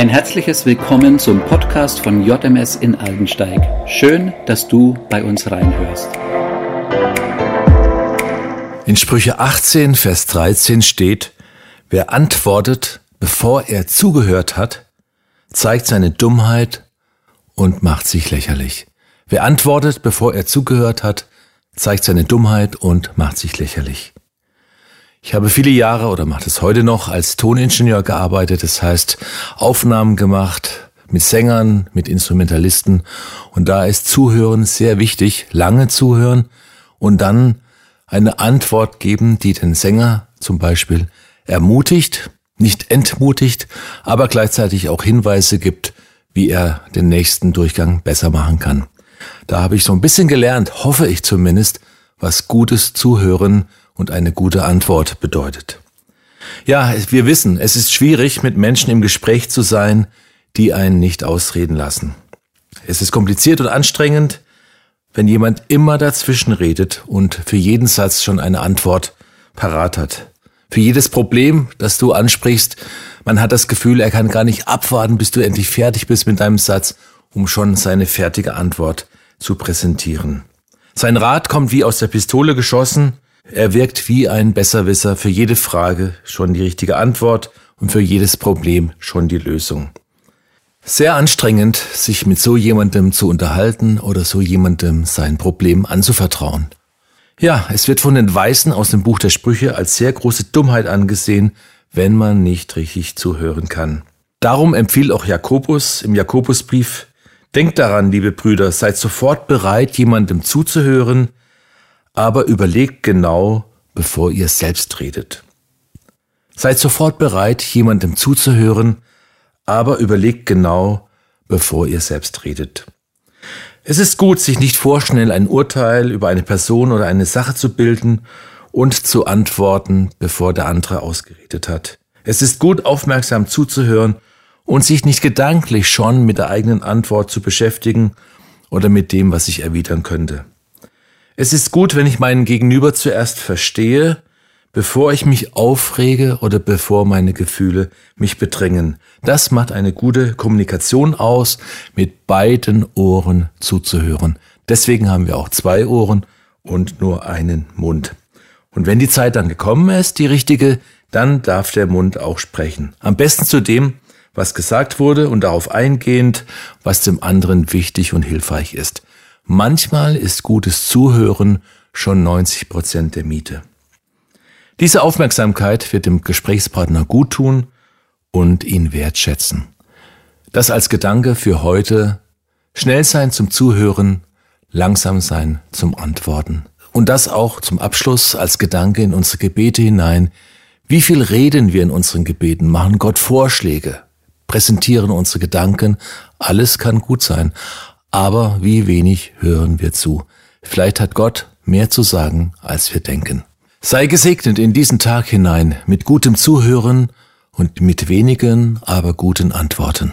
Ein herzliches Willkommen zum Podcast von JMS in Aldensteig. Schön, dass du bei uns reinhörst. In Sprüche 18, Vers 13 steht, wer antwortet, bevor er zugehört hat, zeigt seine Dummheit und macht sich lächerlich. Wer antwortet, bevor er zugehört hat, zeigt seine Dummheit und macht sich lächerlich. Ich habe viele Jahre oder mache es heute noch als Toningenieur gearbeitet, das heißt Aufnahmen gemacht mit Sängern, mit Instrumentalisten und da ist Zuhören sehr wichtig, lange zuhören und dann eine Antwort geben, die den Sänger zum Beispiel ermutigt, nicht entmutigt, aber gleichzeitig auch Hinweise gibt, wie er den nächsten Durchgang besser machen kann. Da habe ich so ein bisschen gelernt, hoffe ich zumindest, was gutes Zuhören und eine gute Antwort bedeutet. Ja, wir wissen, es ist schwierig, mit Menschen im Gespräch zu sein, die einen nicht ausreden lassen. Es ist kompliziert und anstrengend, wenn jemand immer dazwischen redet und für jeden Satz schon eine Antwort parat hat. Für jedes Problem, das du ansprichst, man hat das Gefühl, er kann gar nicht abwarten, bis du endlich fertig bist mit deinem Satz, um schon seine fertige Antwort zu präsentieren. Sein Rat kommt wie aus der Pistole geschossen, er wirkt wie ein Besserwisser, für jede Frage schon die richtige Antwort und für jedes Problem schon die Lösung. Sehr anstrengend, sich mit so jemandem zu unterhalten oder so jemandem sein Problem anzuvertrauen. Ja, es wird von den Weißen aus dem Buch der Sprüche als sehr große Dummheit angesehen, wenn man nicht richtig zuhören kann. Darum empfiehlt auch Jakobus im Jakobusbrief, Denkt daran, liebe Brüder, seid sofort bereit, jemandem zuzuhören, aber überlegt genau, bevor ihr selbst redet. Seid sofort bereit, jemandem zuzuhören, aber überlegt genau, bevor ihr selbst redet. Es ist gut, sich nicht vorschnell ein Urteil über eine Person oder eine Sache zu bilden und zu antworten, bevor der andere ausgeredet hat. Es ist gut, aufmerksam zuzuhören und sich nicht gedanklich schon mit der eigenen Antwort zu beschäftigen oder mit dem, was ich erwidern könnte. Es ist gut, wenn ich meinen Gegenüber zuerst verstehe, bevor ich mich aufrege oder bevor meine Gefühle mich bedrängen. Das macht eine gute Kommunikation aus, mit beiden Ohren zuzuhören. Deswegen haben wir auch zwei Ohren und nur einen Mund. Und wenn die Zeit dann gekommen ist, die richtige, dann darf der Mund auch sprechen. Am besten zu dem, was gesagt wurde und darauf eingehend, was dem anderen wichtig und hilfreich ist. Manchmal ist gutes Zuhören schon 90 Prozent der Miete. Diese Aufmerksamkeit wird dem Gesprächspartner gut tun und ihn wertschätzen. Das als Gedanke für heute. Schnell sein zum Zuhören, langsam sein zum Antworten. Und das auch zum Abschluss als Gedanke in unsere Gebete hinein. Wie viel reden wir in unseren Gebeten, machen Gott Vorschläge, präsentieren unsere Gedanken. Alles kann gut sein aber wie wenig hören wir zu. Vielleicht hat Gott mehr zu sagen, als wir denken. Sei gesegnet in diesen Tag hinein mit gutem Zuhören und mit wenigen, aber guten Antworten.